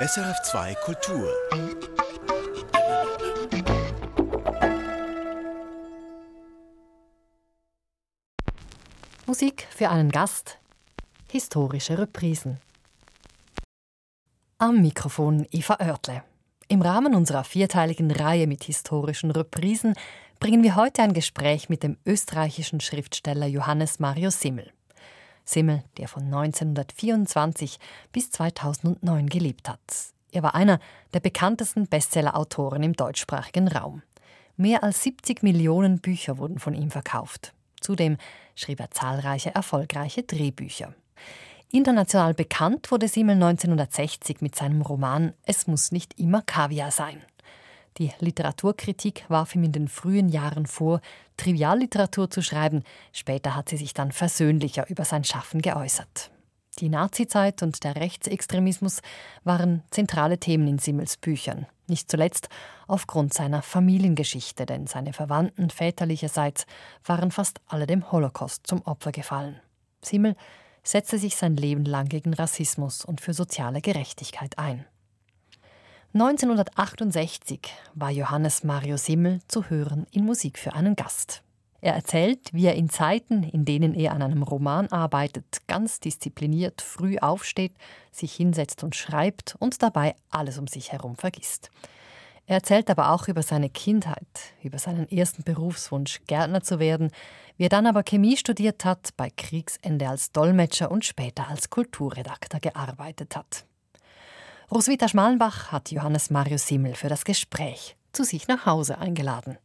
SRF2 Kultur. Musik für einen Gast, historische Reprisen. Am Mikrofon Eva Oertle. Im Rahmen unserer vierteiligen Reihe mit historischen Reprisen bringen wir heute ein Gespräch mit dem österreichischen Schriftsteller Johannes Mario Simmel. Simmel, der von 1924 bis 2009 gelebt hat. Er war einer der bekanntesten Bestseller-Autoren im deutschsprachigen Raum. Mehr als 70 Millionen Bücher wurden von ihm verkauft. Zudem schrieb er zahlreiche erfolgreiche Drehbücher. International bekannt wurde Simmel 1960 mit seinem Roman Es muss nicht immer Kaviar sein. Die Literaturkritik warf ihm in den frühen Jahren vor, Trivialliteratur zu schreiben. Später hat sie sich dann versöhnlicher über sein Schaffen geäußert. Die Nazizeit und der Rechtsextremismus waren zentrale Themen in Simmels Büchern. Nicht zuletzt aufgrund seiner Familiengeschichte, denn seine Verwandten väterlicherseits waren fast alle dem Holocaust zum Opfer gefallen. Simmel setzte sich sein Leben lang gegen Rassismus und für soziale Gerechtigkeit ein. 1968 war Johannes Mario Simmel zu hören in Musik für einen Gast. Er erzählt, wie er in Zeiten, in denen er an einem Roman arbeitet, ganz diszipliniert früh aufsteht, sich hinsetzt und schreibt und dabei alles um sich herum vergisst. Er erzählt aber auch über seine Kindheit, über seinen ersten Berufswunsch, Gärtner zu werden, wie er dann aber Chemie studiert hat, bei Kriegsende als Dolmetscher und später als Kulturredakteur gearbeitet hat. Roswitha Schmalenbach hat Johannes Marius Simmel für das Gespräch zu sich nach Hause eingeladen.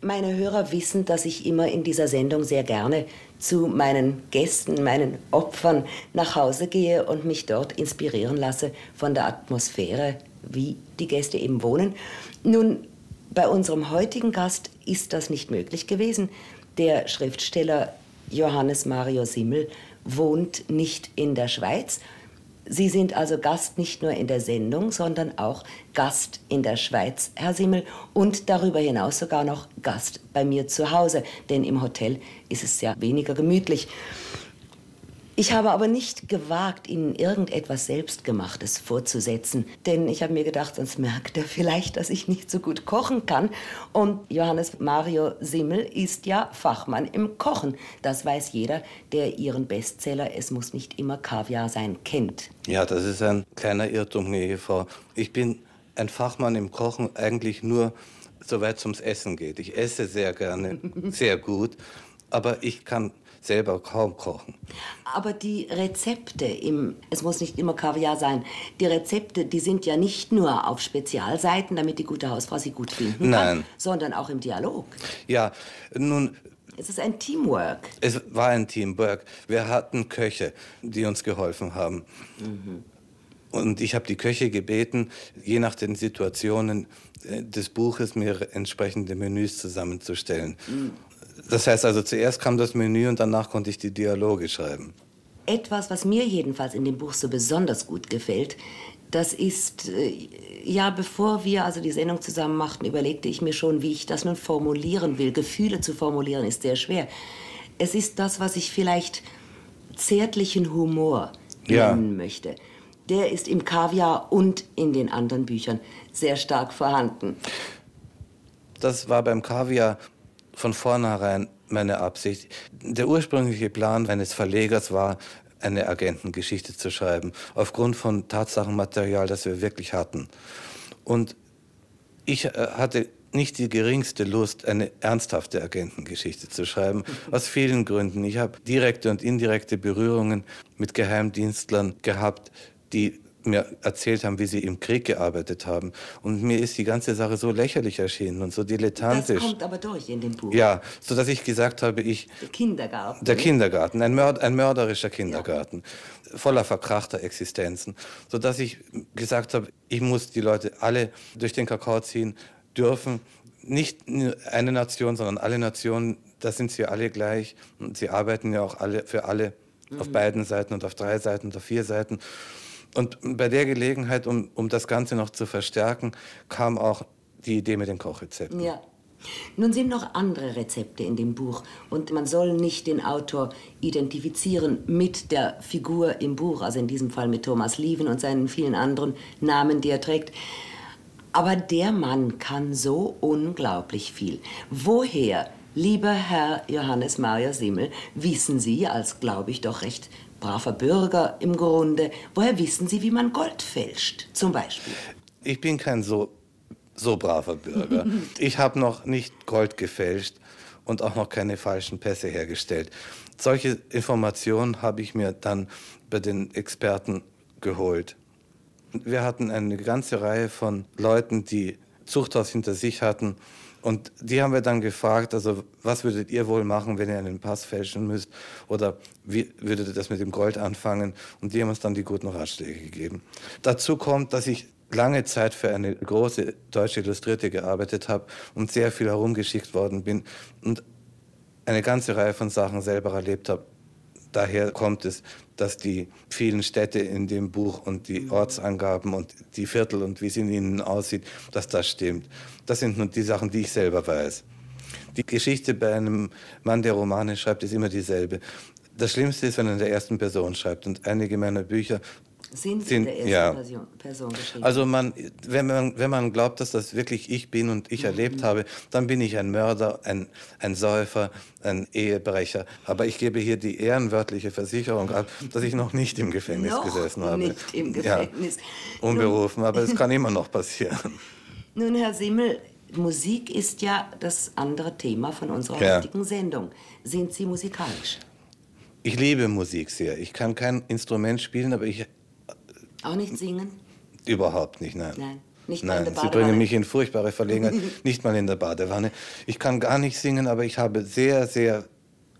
Meine Hörer wissen, dass ich immer in dieser Sendung sehr gerne zu meinen Gästen, meinen Opfern nach Hause gehe und mich dort inspirieren lasse von der Atmosphäre, wie die Gäste eben wohnen. Nun, bei unserem heutigen Gast ist das nicht möglich gewesen. Der Schriftsteller Johannes Mario Simmel wohnt nicht in der Schweiz, Sie sind also Gast nicht nur in der Sendung, sondern auch Gast in der Schweiz, Herr Simmel, und darüber hinaus sogar noch Gast bei mir zu Hause, denn im Hotel ist es ja weniger gemütlich. Ich habe aber nicht gewagt, Ihnen irgendetwas Selbstgemachtes vorzusetzen, denn ich habe mir gedacht, sonst merkt er vielleicht, dass ich nicht so gut kochen kann. Und Johannes Mario Simmel ist ja Fachmann im Kochen. Das weiß jeder, der Ihren Bestseller Es muss nicht immer Kaviar sein kennt. Ja, das ist ein kleiner Irrtum, Ehefrau. Ich bin ein Fachmann im Kochen eigentlich nur, soweit es ums Essen geht. Ich esse sehr gerne, sehr gut, aber ich kann selber kaum kochen. Aber die Rezepte, im, es muss nicht immer Kaviar sein, die Rezepte, die sind ja nicht nur auf Spezialseiten, damit die gute Hausfrau sie gut finden Nein. kann, sondern auch im Dialog. Ja, nun, Es ist ein Teamwork. es war ein Teamwork. Wir hatten Köche, die uns geholfen haben. Und ich habe die Köche gebeten, je nach den Situationen äh, des Buches mir entsprechende Menüs zusammenzustellen. Das heißt also, zuerst kam das Menü und danach konnte ich die Dialoge schreiben. Etwas, was mir jedenfalls in dem Buch so besonders gut gefällt, das ist, äh, ja, bevor wir also die Sendung zusammen machten, überlegte ich mir schon, wie ich das nun formulieren will. Gefühle zu formulieren ist sehr schwer. Es ist das, was ich vielleicht zärtlichen Humor Ja. nennen möchte. Der ist im Kaviar und in den anderen Büchern sehr stark vorhanden. Das war beim Kaviar von vornherein meine Absicht. Der ursprüngliche Plan eines Verlegers war, eine Agentengeschichte zu schreiben, aufgrund von Tatsachenmaterial, das wir wirklich hatten. Und ich äh, hatte nicht die geringste Lust, eine ernsthafte Agentengeschichte zu schreiben, aus vielen Gründen. Ich habe direkte und indirekte Berührungen mit Geheimdienstlern gehabt, die mir erzählt haben, wie sie im Krieg gearbeitet haben. Und mir ist die ganze Sache so lächerlich erschienen und so Das dilettantisch. kommt aber durch in dem Buch. Ja, so dass ich gesagt habe, ich Der Kindergarten. der Kindergarten, ein, Mörd, ein mörderischer Kindergarten, voller verkrachter Existenzen, so dass ich gesagt habe, ich muss die Leute alle durch den Kakao ziehen dürfen. Nicht nur eine Nation, sondern alle Nationen, da sind sie alle gleich und sie arbeiten ja auch alle für alle auf beiden Seiten und auf drei Seiten und auf vier Seiten. Und bei der Gelegenheit, um, um das Ganze noch zu verstärken, kam auch die Idee mit den Kochrezepten. Ja. Nun sind noch andere Rezepte in dem Buch und man soll nicht den Autor identifizieren mit der Figur im Buch, also in diesem Fall mit Thomas Lieven und seinen vielen anderen Namen, die er trägt. Aber der Mann kann so unglaublich viel. Woher, lieber Herr Johannes Maria Simmel, wissen Sie, als glaube ich doch recht braver Bürger im Grunde, woher wissen Sie, wie man Gold fälscht, zum Beispiel? Ich bin kein so so braver Bürger. Ich habe noch nicht Gold gefälscht und auch noch keine falschen Pässe hergestellt. Solche Informationen habe ich mir dann bei den Experten geholt. Wir hatten eine ganze Reihe von Leuten, die Zuchthaus hinter sich hatten. Und die haben wir dann gefragt, also was würdet ihr wohl machen, wenn ihr einen Pass fälschen müsst? Oder wie würdet ihr das mit dem Gold anfangen? Und die haben uns dann die guten Ratschläge gegeben. Dazu kommt, dass ich lange Zeit für eine große deutsche Illustrierte gearbeitet habe und sehr viel herumgeschickt worden bin und eine ganze Reihe von Sachen selber erlebt habe. Daher kommt es, dass die vielen Städte in dem Buch und die Ortsangaben und die Viertel und wie es in ihnen aussieht, dass das stimmt. Das sind nun die Sachen, die ich selber weiß. Die Geschichte bei einem Mann, der Romane schreibt, ist immer dieselbe. Das Schlimmste ist, wenn er in der ersten Person schreibt. Und einige meiner Bücher sind, sind in der ersten ja. Person, Person geschrieben. Also man, wenn, man, wenn man glaubt, dass das wirklich ich bin und ich mhm. erlebt habe, dann bin ich ein Mörder, ein, ein Säufer, ein Ehebrecher. Aber ich gebe hier die ehrenwörtliche Versicherung ab, dass ich noch nicht im Gefängnis noch gesessen habe. nicht im Gefängnis. Ja, unberufen, aber es kann immer noch passieren. Nun, Herr Simmel, Musik ist ja das andere Thema von unserer ja. heutigen Sendung. Sind Sie musikalisch? Ich liebe Musik sehr. Ich kann kein Instrument spielen, aber ich auch nicht singen? Überhaupt nicht, nein. Nein. Nicht Nein, in der Sie bringen mich in furchtbare Verlegenheit, nicht mal in der Badewanne. Ich kann gar nicht singen, aber ich habe sehr, sehr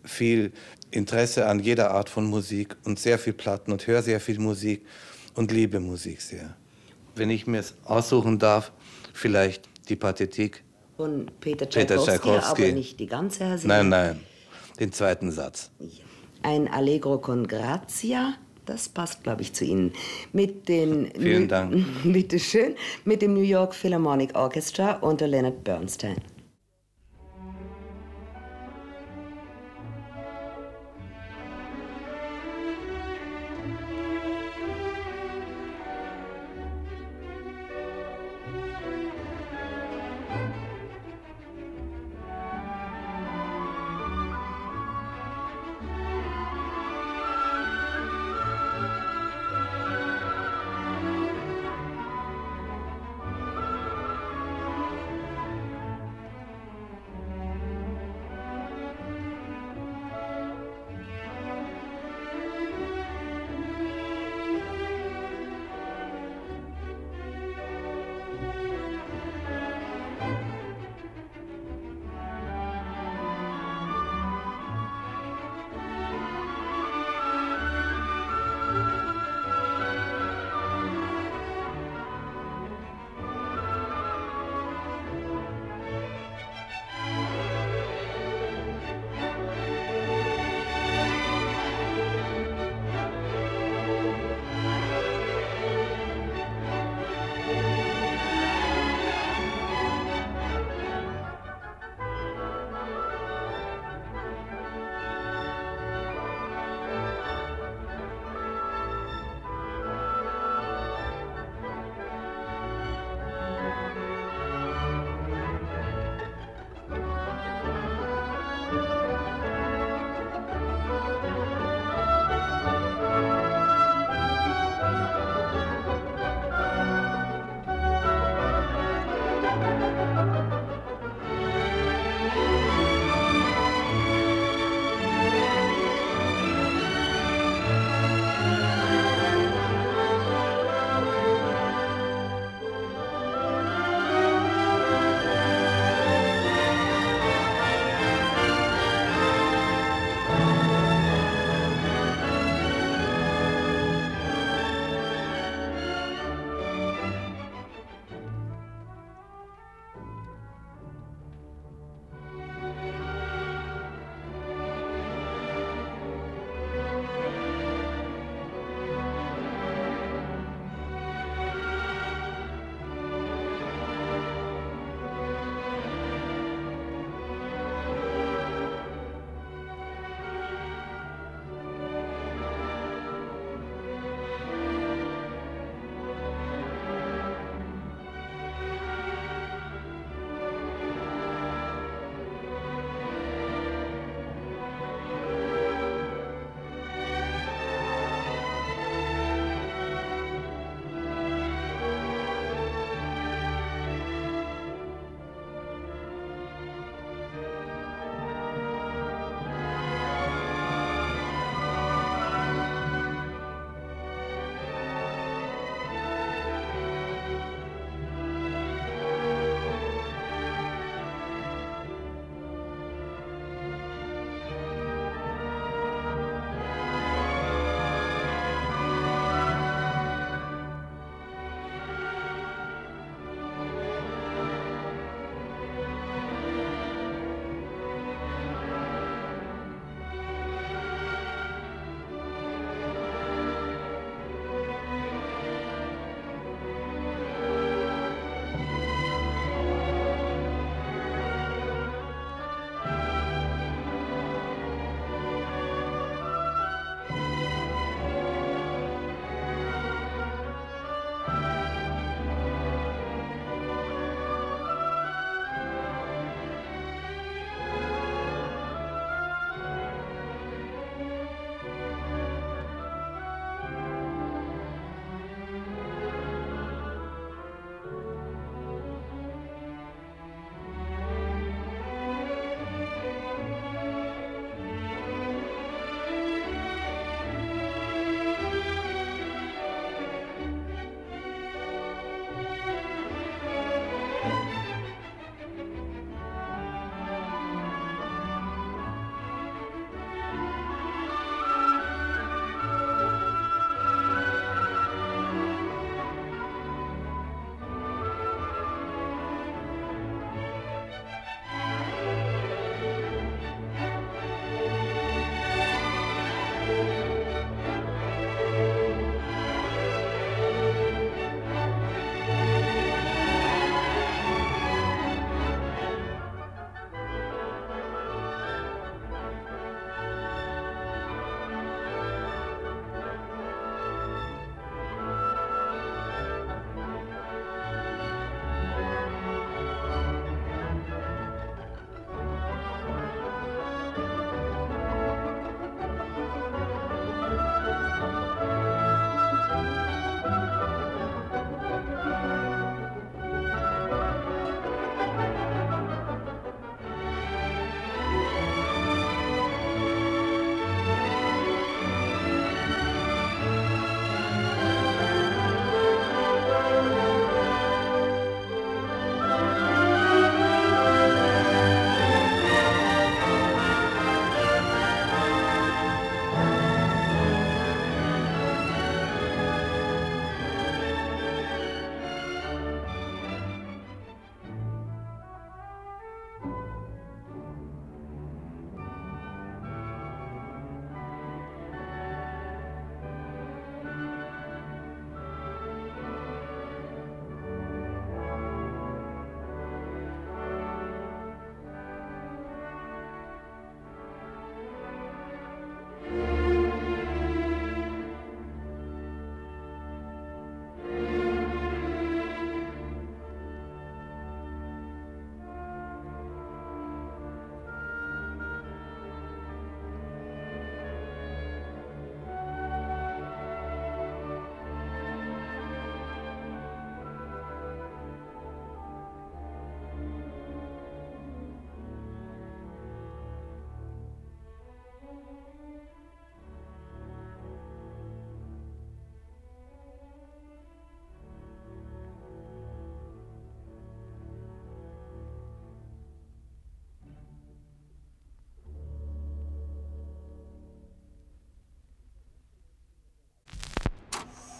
viel Interesse an jeder Art von Musik und sehr viel Platten und höre sehr viel Musik und liebe Musik sehr. Wenn ich mir es aussuchen darf, vielleicht die Pathetik von Peter Tchaikovsky, Peter Tchaikovsky. aber nicht die ganze Herr Nein, nein, den zweiten Satz. Ein Allegro con Grazia das passt, glaube ich, zu Ihnen. Mit den Vielen Dank. Bitte schön. Mit dem New York Philharmonic Orchestra unter Leonard Bernstein.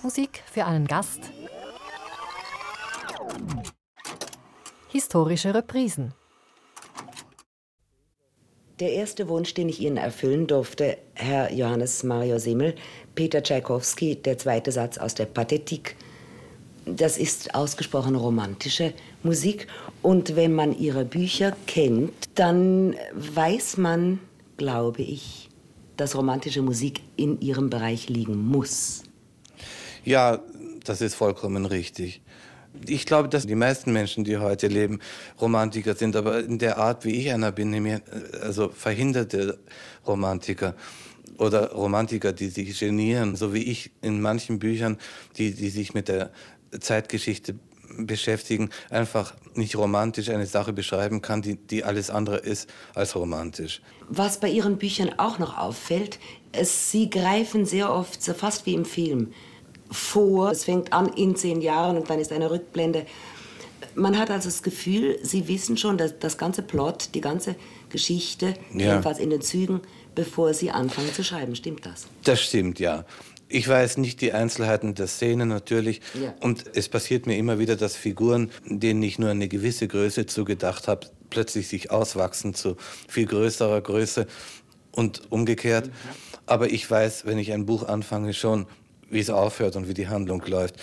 Musik für einen Gast. Historische Reprisen. Der erste Wunsch, den ich Ihnen erfüllen durfte, Herr Johannes Mario Simmel, Peter Tschaikowski, der zweite Satz aus der Pathetik. Das ist ausgesprochen romantische Musik. Und wenn man Ihre Bücher kennt, dann weiß man, glaube ich, dass romantische Musik in Ihrem Bereich liegen muss. Ja, das ist vollkommen richtig. Ich glaube, dass die meisten Menschen, die heute leben, Romantiker sind, aber in der Art, wie ich einer bin, also verhinderte Romantiker oder Romantiker, die sich genieren, so wie ich in manchen Büchern, die, die sich mit der Zeitgeschichte beschäftigen, einfach nicht romantisch eine Sache beschreiben kann, die, die alles andere ist als romantisch. Was bei Ihren Büchern auch noch auffällt, es, Sie greifen sehr oft, fast wie im Film, vor. Es fängt an in zehn Jahren und dann ist eine Rückblende. Man hat also das Gefühl, Sie wissen schon, dass das ganze Plot, die ganze Geschichte, ja. jedenfalls in den Zügen, bevor Sie anfangen zu schreiben. Stimmt das? Das stimmt, ja. Ich weiß nicht die Einzelheiten der Szene natürlich. Ja. Und es passiert mir immer wieder, dass Figuren, denen ich nur eine gewisse Größe zugedacht habe, plötzlich sich auswachsen zu viel größerer Größe und umgekehrt. Mhm. Aber ich weiß, wenn ich ein Buch anfange, schon, wie es aufhört und wie die Handlung läuft.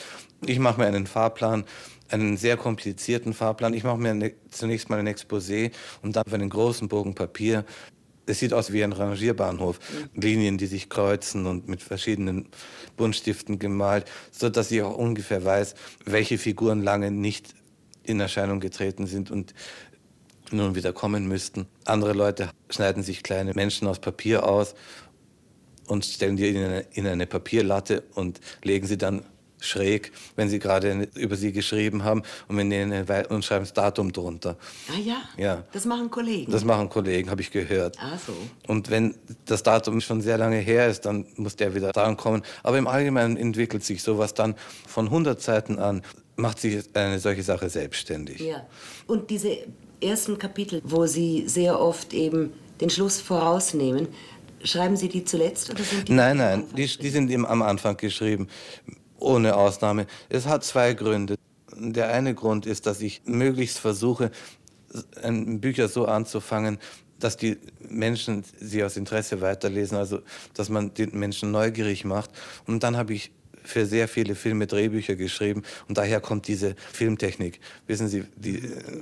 Ich mache mir einen Fahrplan, einen sehr komplizierten Fahrplan. Ich mache mir eine, zunächst mal ein Exposé und dann einen großen Bogen Papier. Es sieht aus wie ein Rangierbahnhof. Mhm. Linien, die sich kreuzen und mit verschiedenen Buntstiften gemalt, so dass ich auch ungefähr weiß, welche Figuren lange nicht in Erscheinung getreten sind und nun wieder kommen müssten. Andere Leute schneiden sich kleine Menschen aus Papier aus und stellen die in eine, in eine Papierlatte und legen sie dann schräg, wenn sie gerade über sie geschrieben haben und, die und schreiben das Datum drunter. Ah ja? Ja. Das machen Kollegen? Das machen Kollegen, habe ich gehört. Ah so. Und wenn das Datum schon sehr lange her ist, dann muss der wieder dran kommen. Aber im Allgemeinen entwickelt sich sowas dann von 100 Seiten an, macht sich eine solche Sache selbstständig. Ja. Und diese ersten Kapitel, wo Sie sehr oft eben den Schluss vorausnehmen, Schreiben Sie die zuletzt? Oder sind die nein, nein, die, die sind am Anfang geschrieben, ohne Ausnahme. Es hat zwei Gründe. Der eine Grund ist, dass ich möglichst versuche, Bücher so anzufangen, dass die Menschen sie aus Interesse weiterlesen, also dass man den Menschen neugierig macht. Und dann habe ich für sehr viele Filme Drehbücher geschrieben und daher kommt diese Filmtechnik. Wissen Sie, die,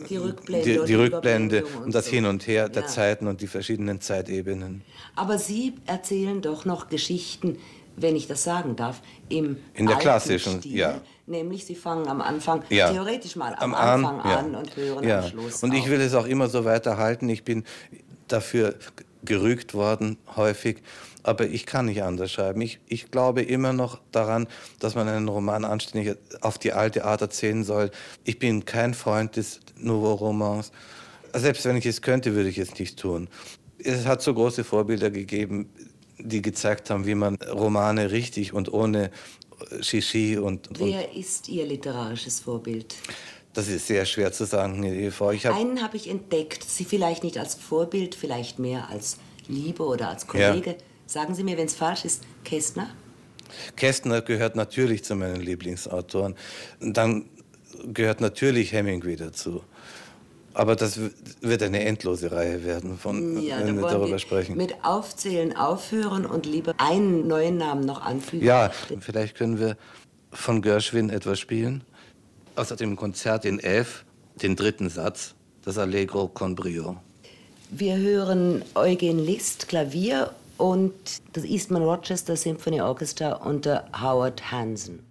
die Rückblende, die, die Rückblende und, und, das so. Hin und Her der ja. Zeiten und die verschiedenen Zeitebenen. Aber Sie erzählen doch noch Geschichten, wenn ich das sagen darf, im in der klassischen, Stil, ja. Nämlich Sie fangen am Anfang ja. theoretisch mal am, am Anfang an, ja. und hören am Schluss. Und ich will es auch immer so weiterhalten. Ich bin dafür gerügt worden häufig aber ich kann nicht anders schreiben. Ich, ich glaube immer noch daran, dass man einen Roman anständig auf die alte Art erzählen soll. Ich bin kein Freund des Nouveau Romans. Selbst wenn ich es könnte, würde ich es nicht tun. Es hat so große Vorbilder gegeben, die gezeigt haben, wie man Romane richtig und ohne Shishi und, und Wer ist Ihr literarisches Vorbild? Das ist sehr schwer zu sagen, Eva. Hab Einen habe ich entdeckt, Sie vielleicht nicht als Vorbild, vielleicht mehr als Liebe oder als Kollege. Ja. Sagen Sie mir, wenn es falsch ist, Kästner? Kästner gehört natürlich zu meinen Lieblingsautoren. Dann gehört natürlich Hemingway dazu. Aber das wird eine endlose Reihe werden, von, ja, wenn wir darüber sprechen. Mit Aufzählen aufhören und lieber einen neuen Namen noch anfügen. Ja, vielleicht können wir von Gershwin etwas spielen. Aus dem Konzert in F, den dritten Satz, das Allegro con Brio. Wir hören Eugen List, Klavier und das Eastman Rochester Symphony Orchestra unter Howard Hansen.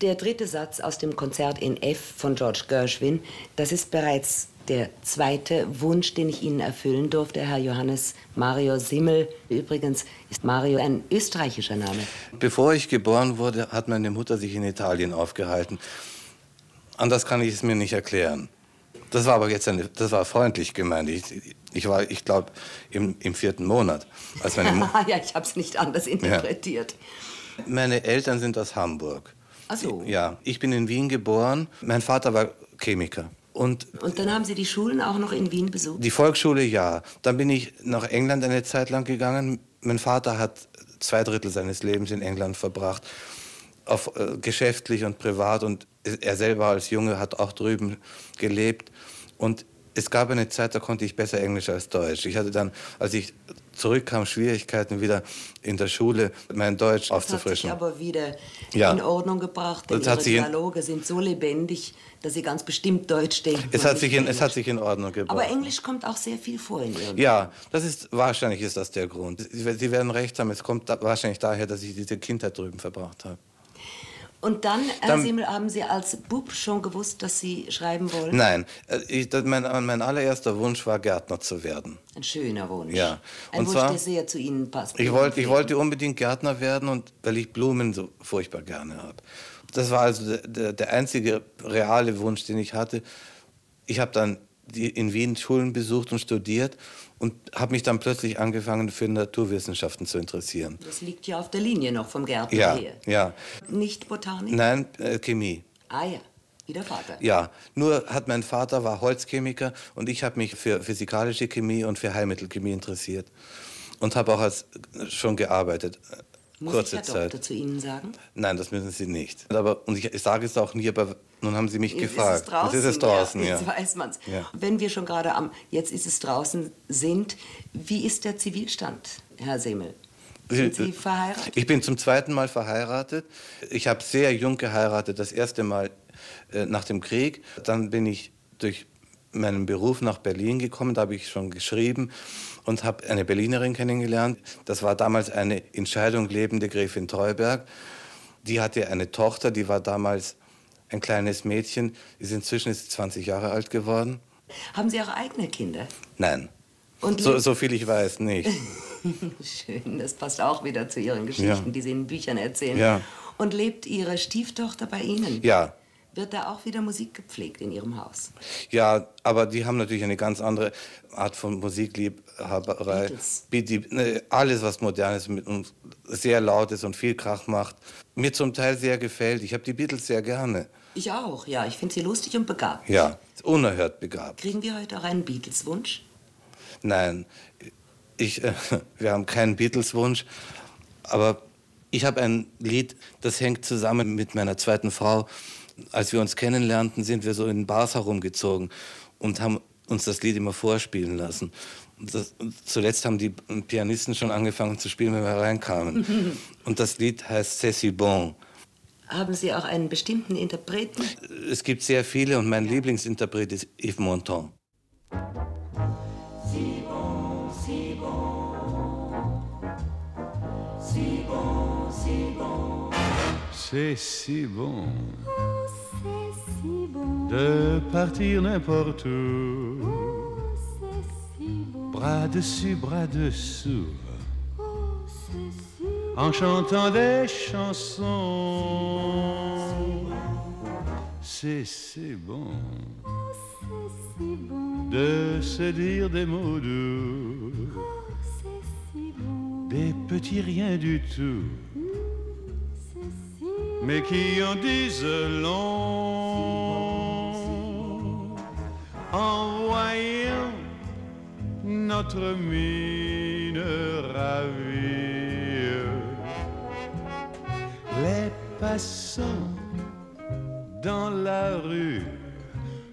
Der dritte Satz aus dem Konzert in F von George Gershwin, das ist bereits der zweite Wunsch, den ich Ihnen erfüllen durfte, Herr Johannes Mario Simmel. Übrigens ist Mario ein österreichischer Name. Bevor ich geboren wurde, hat meine Mutter sich in Italien aufgehalten. Anders kann ich es mir nicht erklären. Das war aber jetzt eine, das war freundlich gemeint. Ich, ich war, ich glaube, im, im vierten Monat. Als meine ja, ich habe es nicht anders interpretiert. Ja. Meine Eltern sind aus Hamburg. Ach so. Ja, ich bin in Wien geboren. Mein Vater war Chemiker. Und, und dann haben Sie die Schulen auch noch in Wien besucht? Die Volksschule ja. Dann bin ich nach England eine Zeit lang gegangen. Mein Vater hat zwei Drittel seines Lebens in England verbracht, auf, äh, geschäftlich und privat. Und er selber als Junge hat auch drüben gelebt. Und es gab eine Zeit, da konnte ich besser Englisch als Deutsch. Ich hatte dann, als ich zurückkam, Schwierigkeiten wieder in der Schule mein Deutsch das aufzufrischen. Das hat sich aber wieder ja. in Ordnung gebracht, denn Ihre Dialoge sind so lebendig, dass Sie ganz bestimmt Deutsch denken. Es hat, sich in, es hat sich in Ordnung gebracht. Aber Englisch kommt auch sehr viel vor in Ihrem Ja, das ist, wahrscheinlich ist das der Grund. Sie werden recht haben, es kommt wahrscheinlich daher, dass ich diese Kindheit drüben verbracht habe. Und dann, Herr dann, Simmel, haben Sie als Bub schon gewusst, dass Sie schreiben wollen? Nein, äh, ich, mein, mein, allererster Wunsch war, Gärtner zu werden. Ein schöner Wunsch. Ja. Ein und Wunsch, zwar, der sehr zu Ihnen passt. Ich wollte, ich wollte unbedingt Gärtner werden, und, weil ich Blumen so furchtbar gerne habe. Das war also der, der, der einzige reale Wunsch, den ich hatte. Ich habe dann die in Wien Schulen besucht und studiert und habe mich dann plötzlich angefangen für Naturwissenschaften zu interessieren. Das liegt ja auf der Linie noch vom Gärtner ja, her. Ja. Nicht Botanik? Nein, äh, Chemie. Ah ja. Wie der Vater. Ja, nur hat mein Vater war Holzchemiker und ich habe mich für physikalische Chemie und für Heilmittelchemie interessiert und habe auch als schon gearbeitet. Muss kurze ich Herr Zeit. Doktor zu Ihnen sagen? Nein, das müssen Sie nicht. Aber, und ich, ich sage es auch nie, aber nun haben Sie mich jetzt gefragt. Ist es draußen, jetzt ist es draußen, ja. Jetzt weiß man es. Ja. Wenn wir schon gerade am Jetzt ist es draußen sind, wie ist der Zivilstand, Herr Semmel? Sind Sie verheiratet? Ich bin zum zweiten Mal verheiratet. Ich habe sehr jung geheiratet, das erste Mal äh, nach dem Krieg. Dann bin ich durch meinen Beruf nach Berlin gekommen, da habe ich schon geschrieben und habe eine Berlinerin kennengelernt. Das war damals eine in Scheidung lebende Gräfin Treuberg. Die hatte eine Tochter, die war damals ein kleines Mädchen, ist inzwischen ist 20 Jahre alt geworden. Haben Sie auch eigene Kinder? Nein. So, so, viel ich weiß, nicht. Schön, das passt auch wieder zu Ihren Geschichten, ja. die Sie in Büchern erzählen. Ja. Und lebt Ihre Stieftochter bei Ihnen? Ja, wird da auch wieder Musik gepflegt in Ihrem Haus? Ja, aber die haben natürlich eine ganz andere Art von Musikliebhaberei. Beatles. Ne, alles, was modern ist und sehr laut ist und viel Krach macht, mir zum Teil sehr gefällt. Ich habe die Beatles sehr gerne. Ich auch, ja. Ich finde sie lustig und begabt. Ja, unerhört begabt. Kriegen wir heute auch einen Beatles-Wunsch? Nein, ich, äh, wir haben keinen Beatles-Wunsch, aber ich habe ein Lied, das hängt zusammen mit meiner zweiten Frau als wir uns kennenlernten, sind wir so in Bars herumgezogen und haben uns das Lied immer vorspielen lassen. Das, zuletzt haben die Pianisten schon angefangen zu spielen, wenn wir reinkamen. und das Lied heißt C'est si bon. Haben Sie auch einen bestimmten Interpreten? Es gibt sehr viele und mein ja. Lieblingsinterpret ist Yves Montand. Si bon, si bon. Si bon, si bon. C'est si bon. de partir n'importe où. bras dessus, bras dessous. En chantant des chansons. C'est si bon. De se dire des mots doux. Des petits riens du tout mais qui en disent long en voyant notre mine ravie. Passants dans la rue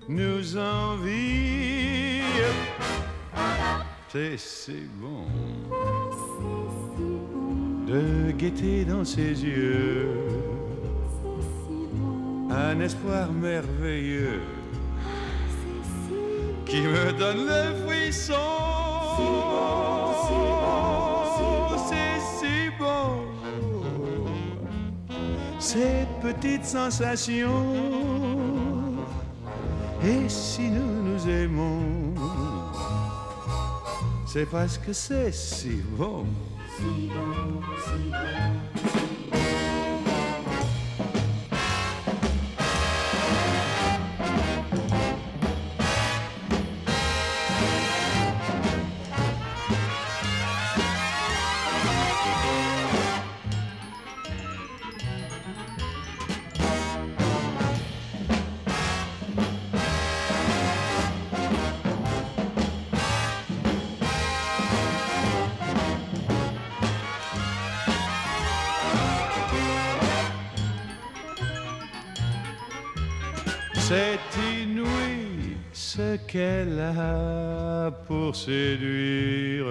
nous envient. C'est si bon de guetter dans ses yeux un espoir merveilleux qui me donne le frisson. Ces petites sensations. Et si nous nous aimons, c'est parce que c'est si bon. Si bon, si bon. C'est inouï ce qu'elle a pour séduire,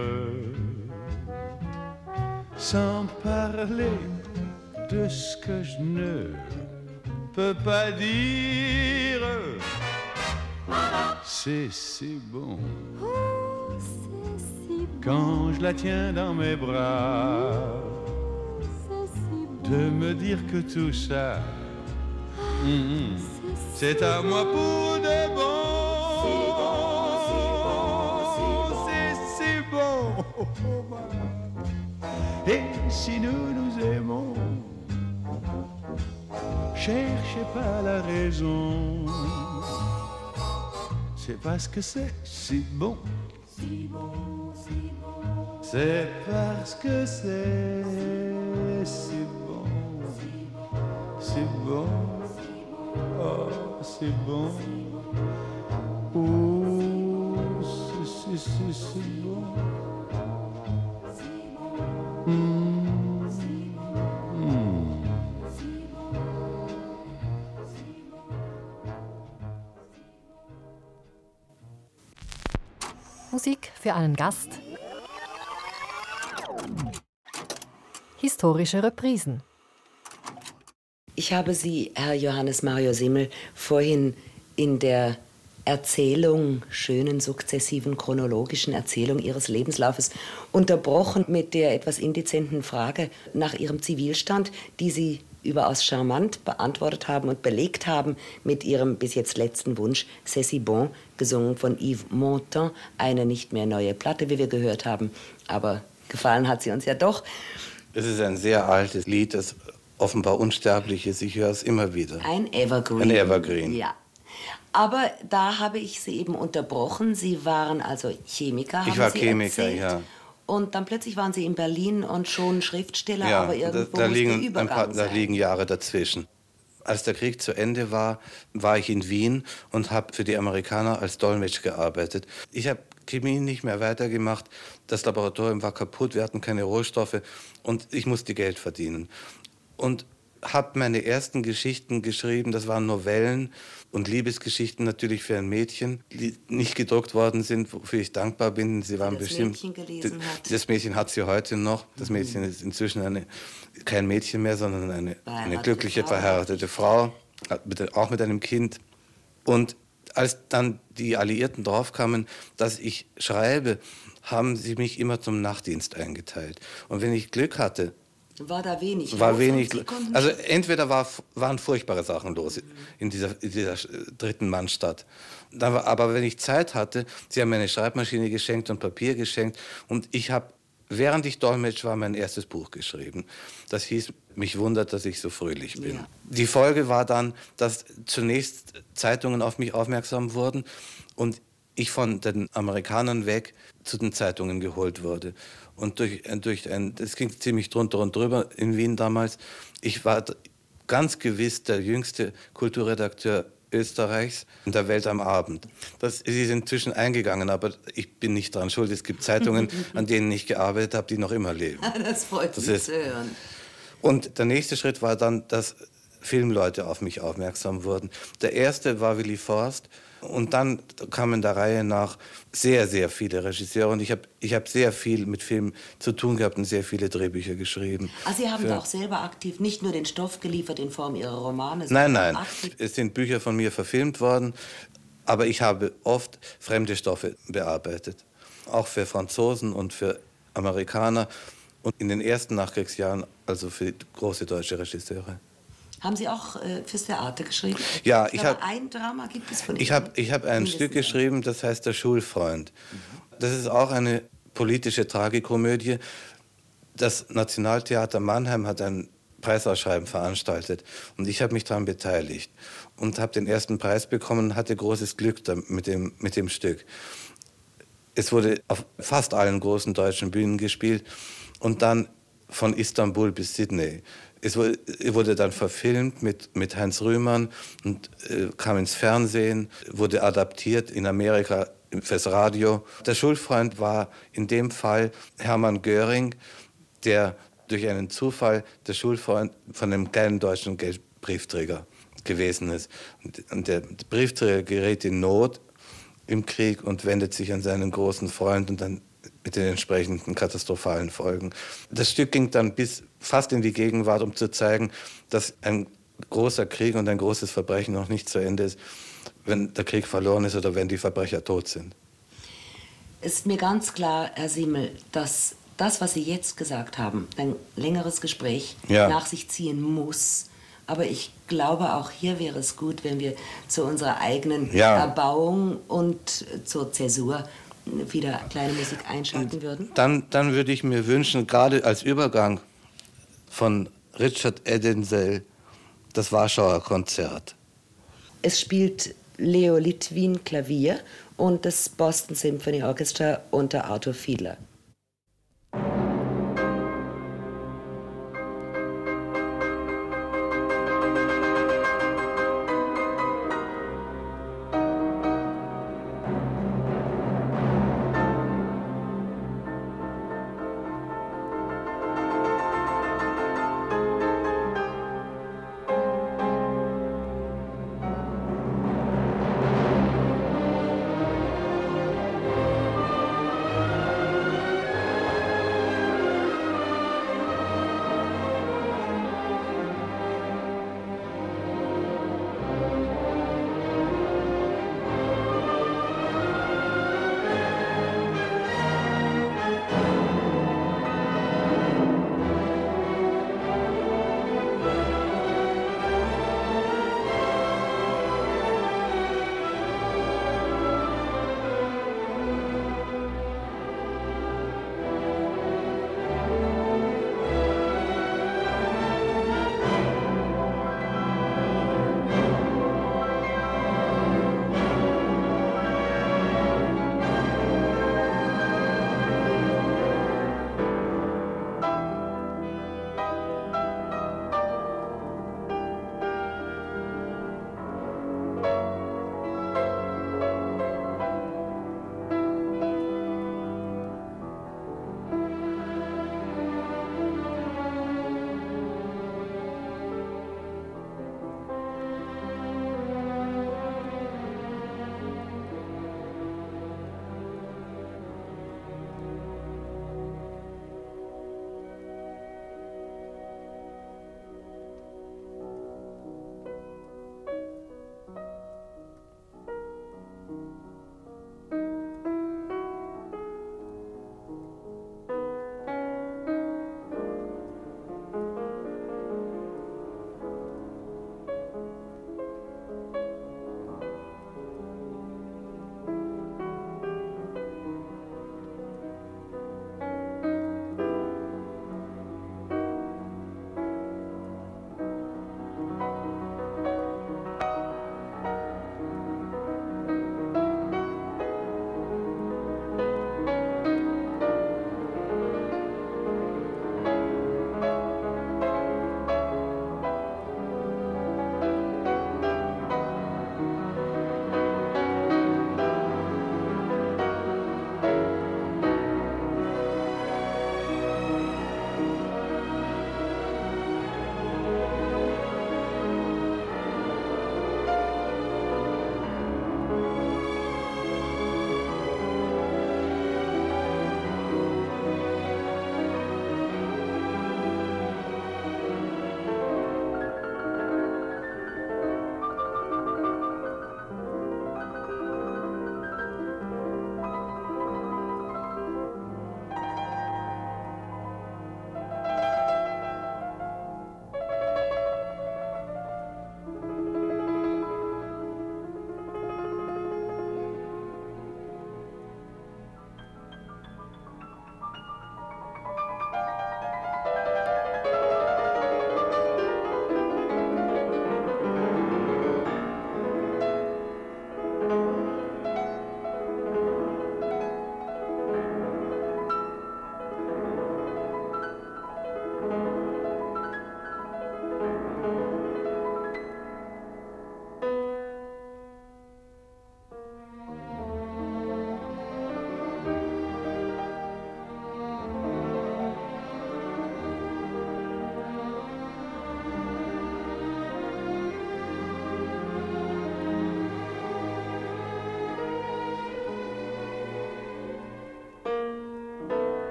sans parler de ce que je ne peux pas dire. C'est si bon. Quand je la tiens dans mes bras, de me dire que tout ça. C'est à moi pour de bon. C'est si bon. Et si nous nous aimons, cherchez pas la raison. C'est parce que c'est si bon. C'est parce que c'est si bon. Si bon. Oh, c'est bon. Oh, c'est, c'est, c'est, bon. Mmh. Musik für einen Gast. Historische Reprisen. Ich habe Sie, Herr Johannes Mario Simmel, vorhin in der Erzählung, schönen sukzessiven chronologischen Erzählung Ihres Lebenslaufes unterbrochen mit der etwas indezenten Frage nach Ihrem Zivilstand, die Sie überaus charmant beantwortet haben und belegt haben mit Ihrem bis jetzt letzten Wunsch, C'est si bon, gesungen von Yves Montand, eine nicht mehr neue Platte, wie wir gehört haben, aber gefallen hat sie uns ja doch. Es ist ein sehr altes Lied, das offenbar unsterblich ist. Ich höre es immer wieder. Ein Evergreen. Ein Evergreen. Ja. Aber da habe ich Sie eben unterbrochen. Sie waren also Chemiker, haben Ich war Sie Chemiker, erzählt. ja. Und dann plötzlich waren Sie in Berlin und schon Schriftsteller, Ja, aber da, irgendwo da, muss liegen Übergang paar, da liegen Jahre dazwischen. Als der Krieg zu Ende war, war ich in Wien und habe für die Amerikaner als Dolmetsch gearbeitet. Ich habe Chemie nicht mehr weitergemacht. Das Laboratorium war kaputt, wir hatten keine Rohstoffe und ich musste Geld verdienen. Und habe meine ersten Geschichten geschrieben, das waren Novellen und Liebesgeschichten natürlich für ein Mädchen, die nicht gedruckt worden sind, wofür ich dankbar bin. Sie waren das bestimmt. Mädchen gelesen hat. Das Mädchen hat sie heute noch. Das Mädchen ist inzwischen eine, kein Mädchen mehr, sondern eine, eine glückliche Frau. verheiratete Frau, mit- auch mit einem Kind. Und als dann die Alliierten draufkamen, dass ich schreibe, haben sie mich immer zum Nachtdienst eingeteilt. Und wenn ich Glück hatte, War da wenig war los wenig. Also entweder war, waren furchtbare Sachen los in dieser, in dieser äh, dritten Mannstadt. Aber wenn ich Zeit hatte, sie haben mir eine Schreibmaschine geschenkt und Papier geschenkt und ich habe, während ich Dolmetsch war, mein erstes Buch geschrieben. Das hieß, mich wundert, dass ich so fröhlich bin. Ja. Die Folge war dann, dass zunächst Zeitungen auf mich aufmerksam wurden und ich von den Amerikanern weg zu den Zeitungen geholt wurde. Und durch, äh, durch ein, das ging ziemlich drunter und drüber in Wien damals. Ich war ganz gewiss der jüngste Kulturredakteur Österreichs in der Welt am Abend. Das, sie ist inzwischen eingegangen, aber ich bin nicht daran schuld. Es gibt Zeitungen, an denen ich gearbeitet habe, die noch immer leben. Das freut Das mich ist- zu hören. Und der nächste Schritt war dann, dass Filmleute auf mich aufmerksam wurden. Der erste war Willy Forst und dann kamen der Reihe nach sehr, sehr viele Regisseure und ich habe ich hab sehr viel mit Film zu tun gehabt und sehr viele Drehbücher geschrieben. Ah, Sie haben da auch selber aktiv nicht nur den Stoff geliefert in Form Ihrer Romane, Nein, nein, es sind Bücher von mir verfilmt worden, aber ich habe oft fremde Stoffe bearbeitet. Auch für Franzosen und für Amerikaner und in den ersten Nachkriegsjahren also für große deutsche Regisseure. Haben Sie auch äh, fürs Theater geschrieben? Ja, ich habe ein Drama gibt es von Ihnen. Ich habe ich hab ein Stück geschrieben, das heißt Der Schulfreund. Das ist auch eine politische Tragikomödie. Das Nationaltheater Mannheim hat ein Preisausschreiben veranstaltet und ich habe mich daran beteiligt und habe den ersten Preis bekommen und hatte großes Glück mit dem, mit dem Stück. Es wurde auf fast allen großen deutschen Bühnen gespielt und dann von Istanbul bis Sydney. Es wurde, dann verfilmt mit, mit Heinz Rühmann und äh, kam ins Fernsehen, wurde adaptiert in Amerika fürs Radio. Der Schulfreund war in dem Fall Hermann Göring, der durch einen Zufall der Schulfreund von einem kleinen deutschen Briefträger gewesen ist. Und der Briefträger gerät in Not im Krieg und wendet sich an seinen großen Freund und dann mit den entsprechenden katastrophalen Folgen. Das Stück ging dann bis fast in die Gegenwart, um zu zeigen, dass ein großer Krieg und ein großes Verbrechen noch nicht zu Ende ist, wenn der Krieg verloren ist oder wenn die Verbrecher tot sind. Ist mir ganz klar, Herr Simmel, dass das, was Sie jetzt gesagt haben, ein längeres Gespräch ja. nach sich ziehen muss. Aber ich glaube, auch hier wäre es gut, wenn wir zu unserer eigenen ja. Erbauung und zur Zäsur wieder kleine Musik einschalten würden? Dann, dann würde ich mir wünschen, gerade als Übergang von Richard Edensel, das Warschauer Konzert. Es spielt Leo Litwin Klavier und das Boston Symphony Orchestra unter Arthur Fiedler.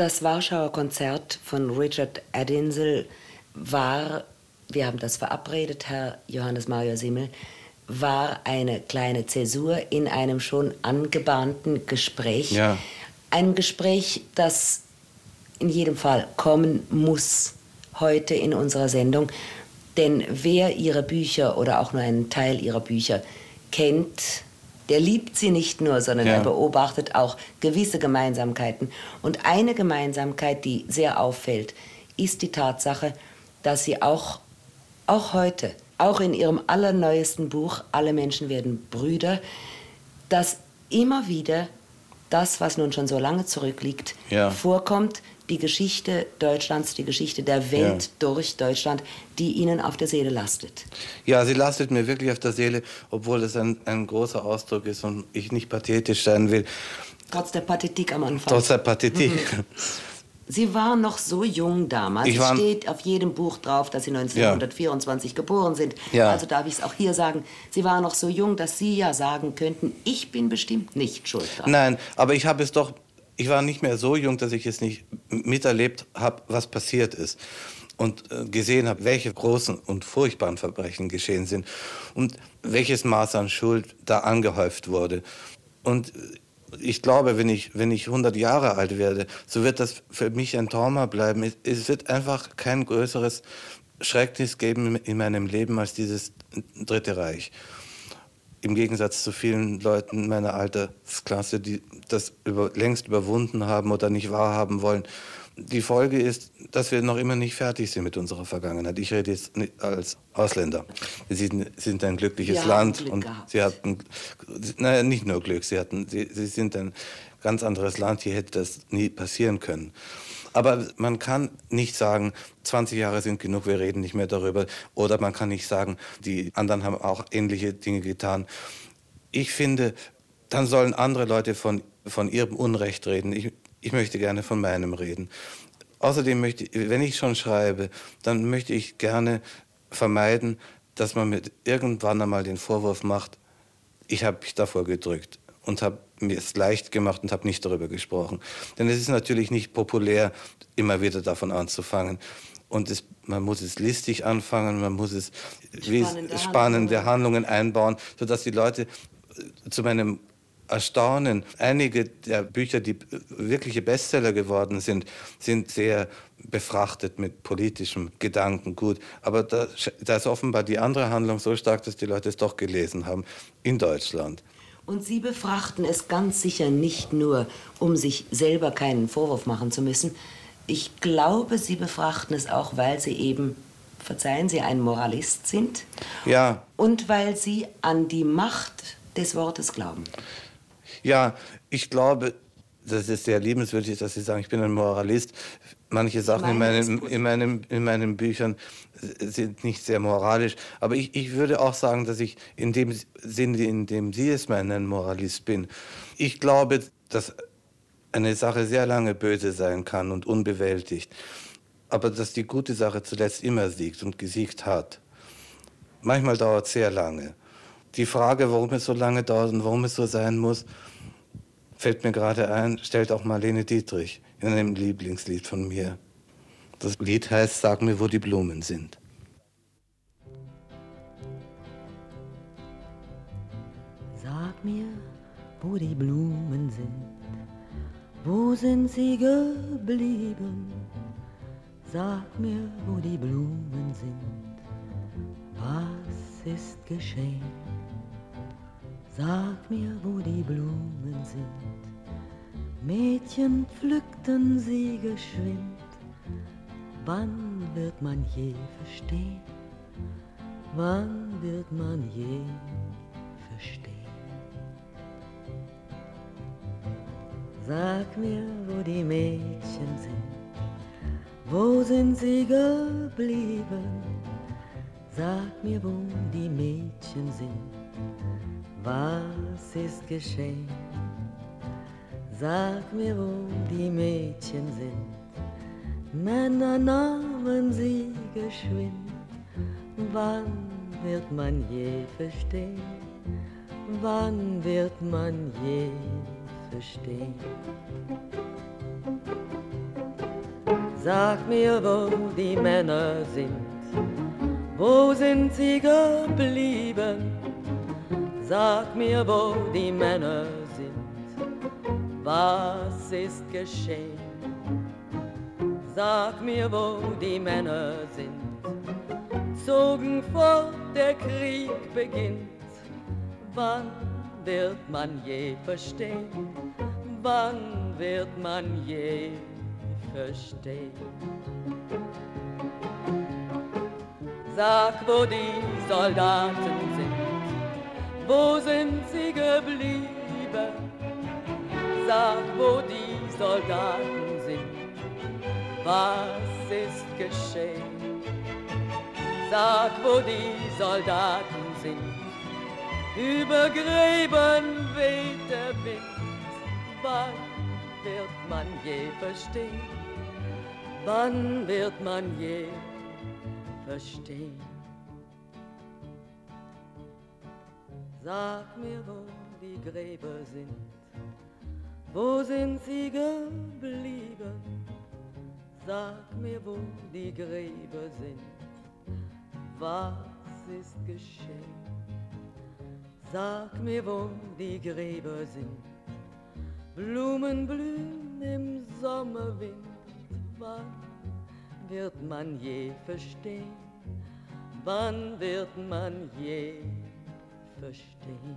Das Warschauer Konzert von Richard Adinsel war, wir haben das verabredet, Herr Johannes Mario Simmel, war eine kleine Zäsur in einem schon angebahnten Gespräch. Ja. Ein Gespräch, das in jedem Fall kommen muss heute in unserer Sendung. Denn wer ihre Bücher oder auch nur einen Teil ihrer Bücher kennt, der liebt sie nicht nur, sondern Ja. er beobachtet auch gewisse Gemeinsamkeiten. Und eine Gemeinsamkeit, die sehr auffällt, ist die Tatsache, dass sie auch, auch heute, auch in ihrem allerneuesten Buch Alle Menschen werden Brüder, dass immer wieder das, was nun schon so lange zurückliegt, Ja. vorkommt, die Geschichte Deutschlands, die Geschichte der Welt Ja. durch Deutschland, die ihnen auf der Seele lastet. Ja, sie lastet mir wirklich auf der Seele, obwohl es ein, ein großer Ausdruck ist und ich nicht pathetisch sein will. Trotz der Pathetik am Anfang. Trotz der Pathetik. Sie waren noch so jung damals. Ich es war- steht auf jedem Buch drauf, dass Sie 1924 geboren sind. Ja. Also darf ich es auch hier sagen. Sie waren noch so jung, dass Sie ja sagen könnten, ich bin bestimmt nicht schuld dran. Nein, aber ich habe es doch, ich war nicht mehr so jung, dass ich es nicht miterlebt habe, was passiert ist. Und äh, gesehen habe, welche großen und furchtbaren Verbrechen geschehen sind und welches Maß an Schuld da angehäuft wurde. Und äh, ich glaube, wenn ich, wenn ich 100 Jahre alt werde, so wird das für mich ein Trauma bleiben. Es, es wird einfach kein größeres Schrecknis geben in meinem Leben als dieses Dritte Reich im Gegensatz zu vielen Leuten meiner Altersklasse, die das über, längst überwunden haben oder nicht wahrhaben wollen. Die Folge ist, dass wir noch immer nicht fertig sind mit unserer Vergangenheit. Ich rede jetzt nicht als Ausländer. Wir sind, ein glückliches haben Land Glück und gehabt. sie hatten, naja, nicht nur Glück, sie, hatten, sie, sie sind ein ganz anderes Land, hier hätte das nie passieren können. Aber man kann nicht sagen, 20 Jahre sind genug, wir reden nicht mehr darüber. Oder man kann nicht sagen, die anderen haben auch ähnliche Dinge getan. Ich finde, dann sollen andere Leute von, von ihrem Unrecht reden. Ich, ich möchte gerne von meinem reden. Außerdem möchte ich, wenn ich schon schreibe, dann möchte ich gerne vermeiden, dass man mir irgendwann einmal den Vorwurf macht, ich habe mich davor gedrückt und habe mir es leicht gemacht und habe nicht darüber gesprochen. Denn es ist natürlich nicht populär, immer wieder davon anzufangen. Und es, man muss es listig anfangen, man muss es Spannende spannende Handlungen einbauen, sodass die Leute äh, zu meinem Erstaunen, einige der Bücher, die wirkliche Bestseller geworden sind, sind sehr befrachtet mit politischem Gedankengut. Aber da, da ist offenbar die andere Handlung so stark, dass die Leute es doch gelesen haben in Deutschland. Und Sie befrachten es ganz sicher nicht nur, um sich selber keinen Vorwurf machen zu müssen. Ich glaube, Sie befrachten es auch, weil Sie eben, verzeihen Sie, ein Moralist sind Ja, und weil Sie an die Macht des Wortes glauben. Ja, ich glaube, das ist sehr liebenswürdig, dass Sie sagen, ich bin ein Moralist. Manche Sachen in meinen, in, meinem, in meinen Büchern sind nicht sehr moralisch. Aber ich, ich würde auch sagen, dass ich in dem Sinne, in dem Sie es meinen, ein Moralist bin. Ich glaube, dass eine Sache sehr lange böse sein kann und unbewältigt. Aber dass die gute Sache zuletzt immer siegt und gesiegt hat. Manchmal dauert es sehr lange. Die Frage, warum es so lange dauert und warum es so sein muss, fällt mir gerade ein, stellt auch Marlene Dietrich in einem Lieblingslied von mir. Das Lied heißt Sag mir, wo die Blumen sind. Sag mir, wo die Blumen sind, wo sind sie geblieben? Sag mir, wo die Blumen sind, was ist geschehen? Sag mir, wo die Blumen sind, Mädchen pflückten sie geschwind. Wann wird man je verstehen? Wann wird man je verstehen? Sag mir, wo die Mädchen sind, wo sind sie geblieben? Sag mir, wo die Mädchen sind, was ist geschehen? Sag mir, wo die Mädchen sind, Männer nahmen sie geschwind. Wann wird man je verstehen? Wann wird man je verstehen? Sag mir, wo die Männer sind, wo sind sie geblieben? Sag mir, wo die Männer sind, was ist geschehen? Sag mir, wo die Männer sind, zogen fort, der Krieg beginnt. Wann wird man je verstehen? Wann wird man je verstehen? Sag, wo die Soldaten sind, wo sind sie geblieben? Sag, wo die Soldaten sind, was ist geschehen? Sag, wo die Soldaten sind, über Gräben weht der Wind. Wann wird man je verstehen? Wann wird man je verstehen? Sag mir, wo die Gräber sind. Wo sind sie geblieben? Sag mir, wo die Gräber sind. Was ist geschehen? Sag mir, wo die Gräber sind. Blumen blühen im Sommerwind. Wann wird man je verstehen? Wann wird man je verstehen?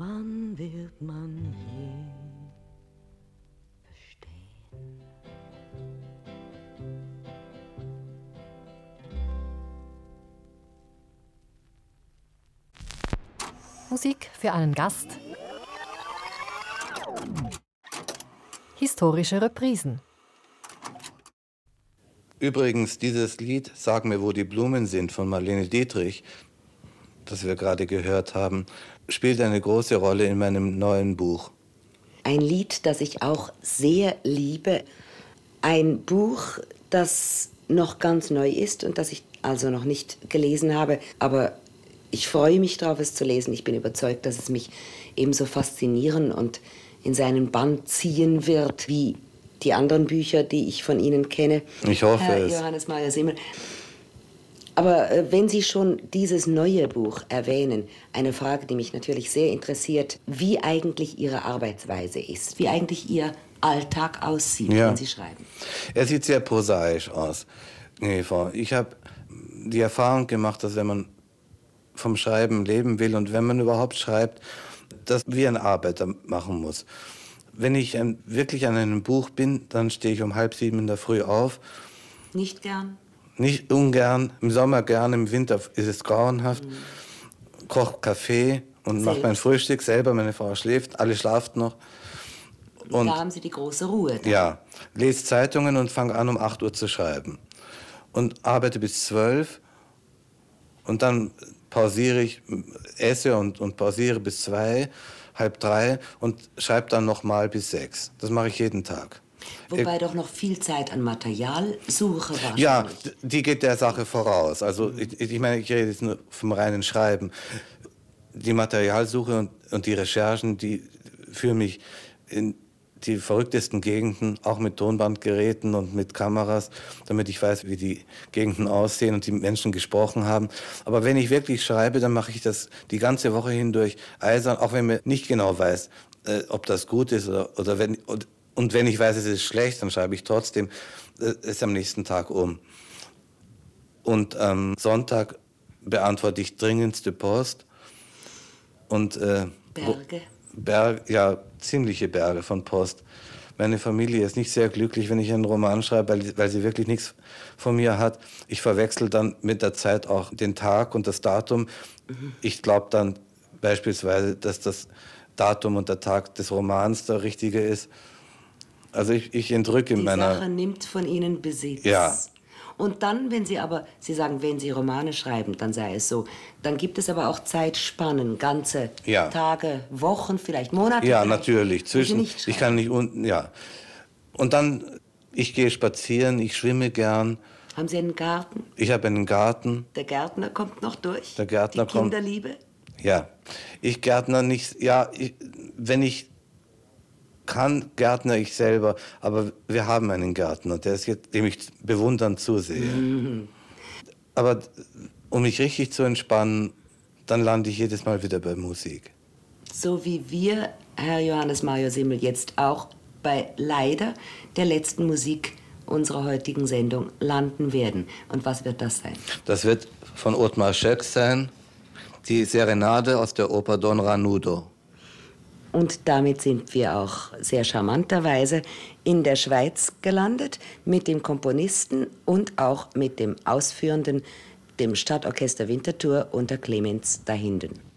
Wann wird man je Musik für einen Gast. Historische Reprisen. Übrigens, dieses Lied Sag mir, wo die Blumen sind von Marlene Dietrich, das wir gerade gehört haben, spielt eine große Rolle in meinem neuen Buch. Ein Lied, das ich auch sehr liebe. Ein Buch, das noch ganz neu ist und das ich also noch nicht gelesen habe, aber ich freue mich darauf, es zu lesen. Ich bin überzeugt, dass es mich ebenso faszinieren und in seinen Bann ziehen wird wie die anderen Bücher, die ich von Ihnen kenne. Ich hoffe Herr es. Johannes Mayer Simmel. Aber äh, wenn Sie schon dieses neue Buch erwähnen, eine Frage, die mich natürlich sehr interessiert, wie eigentlich Ihre Arbeitsweise ist, wie eigentlich Ihr Alltag aussieht, Ja. wenn Sie schreiben. Er sieht sehr prosaisch aus. Ich habe die Erfahrung gemacht, dass wenn man vom Schreiben leben will und wenn man überhaupt schreibt, das wie ein Arbeiter machen muss. Wenn ich wirklich an einem Buch bin, dann stehe ich um halb sieben in der Früh auf. Nicht gern? Nicht ungern, im Sommer gern, im Winter ist es grauenhaft. Koche Kaffee und mache mein Frühstück selber. Meine Frau schläft, alle schlafen noch. Und da haben Sie die große Ruhe. dann. ja, lese Zeitungen und fange an, um 8 Uhr zu schreiben. Und arbeite bis 12 und dann pausiere ich, esse und, und pausiere bis 2, halb 3 und schreibe dann nochmal bis 6. Das mache ich jeden Tag. Wobei doch noch viel Zeit an Materialsuche war. Ja, die geht der Sache voraus. Also ich, ich meine, ich rede jetzt nur vom reinen Schreiben. Die Materialsuche und, und die Recherchen, die führen mich in die verrücktesten Gegenden, auch mit Tonbandgeräten und mit Kameras, damit ich weiß, wie die Gegenden aussehen und die Menschen gesprochen haben. Aber wenn ich wirklich schreibe, dann mache ich das die ganze Woche hindurch eisern, auch wenn mir nicht genau weiß, äh, ob das gut ist oder, oder wenn und, wenn ich weiß, es ist schlecht, dann schreibe ich trotzdem äh, es am nächsten Tag um. Und am Sonntag beantworte ich dringendste Post und äh, Berge. Berg, ja, ziemliche Berge von Post. Meine Familie ist nicht sehr glücklich, wenn ich einen Roman schreibe, weil, weil sie wirklich nichts von mir hat. Ich verwechsel dann mit der Zeit auch den Tag und das Datum. Ich glaube dann beispielsweise, dass das Datum und der Tag des Romans der richtige ist. Also ich, ich entrücke Die meiner... Sache nimmt von Ihnen Besitz. Ja. Und dann, wenn Sie aber, Sie sagen, wenn Sie Romane schreiben, dann sei es so. Dann gibt es aber auch Zeitspannen, ganze Ja. Tage, Wochen, vielleicht Monate. Ja, vielleicht, natürlich. Zwischen, ich kann nicht unten, ja. Und dann, ich gehe spazieren, ich schwimme gern. Haben Sie einen Garten? Ich habe einen Garten. Der Gärtner kommt noch durch? Der Gärtner Die kommt- Kinderliebe? Ja, ich Gärtner nicht, ja, ich, wenn ich kann, Gärtner ich selber, aber wir haben einen Gärtner, der ist jetzt, dem ich bewundernd zusehe. Aber um mich richtig zu entspannen, dann lande ich jedes Mal wieder bei Musik. So wie wir, Herr Johannes Mario Simmel, jetzt auch bei leider der letzten Musik unserer heutigen Sendung landen werden. Und was wird das sein? Das wird von Ottmar Scheck sein, die Serenade aus der Oper Don Ranudo. Und damit sind wir auch sehr charmanterweise in der Schweiz gelandet mit dem Komponisten und auch mit dem Ausführenden, dem Stadtorchester Winterthur unter Clemens Dahinden.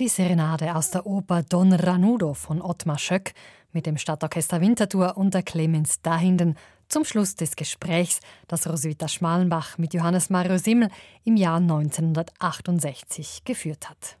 Die Serenade aus der Oper Don Ranudo von Ottmar Schöck mit dem Stadtorchester Winterthur und der Clemens Dahinden zum Schluss des Gesprächs, das Roswitha Schmalenbach mit Johannes Mario Simmel im Jahr 1968 geführt hat.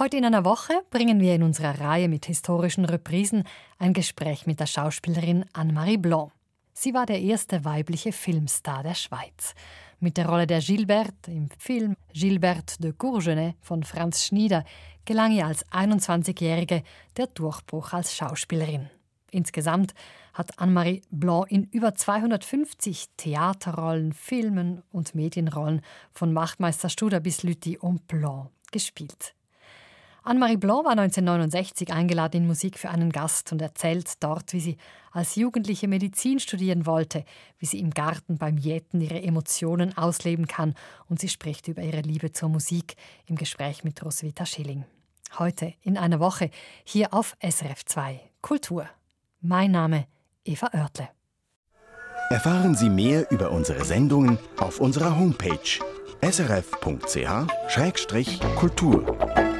Heute in einer Woche bringen wir in unserer Reihe mit historischen Reprisen ein Gespräch mit der Schauspielerin Anne-Marie Blanc. Sie war der erste weibliche Filmstar der Schweiz. Mit der Rolle der Gilberte im Film Gilberte de Courgenay von Franz Schnieder gelang ihr als 21-Jährige der Durchbruch als Schauspielerin. Insgesamt hat Anne-Marie Blanc in über 250 Theaterrollen, Filmen und Medienrollen von Machtmeister Studer bis Lüthi und Blanc gespielt. Anne-Marie Blanc war 1969 eingeladen in Musik für einen Gast und erzählt dort, wie sie als Jugendliche Medizin studieren wollte, wie sie im Garten beim Jäten ihre Emotionen ausleben kann und sie spricht über ihre Liebe zur Musik im Gespräch mit Roswitha Schilling. Heute in einer Woche hier auf SRF 2 Kultur. Mein Name Eva Oertle. Erfahren Sie mehr über unsere Sendungen auf unserer Homepage srf.ch-kultur.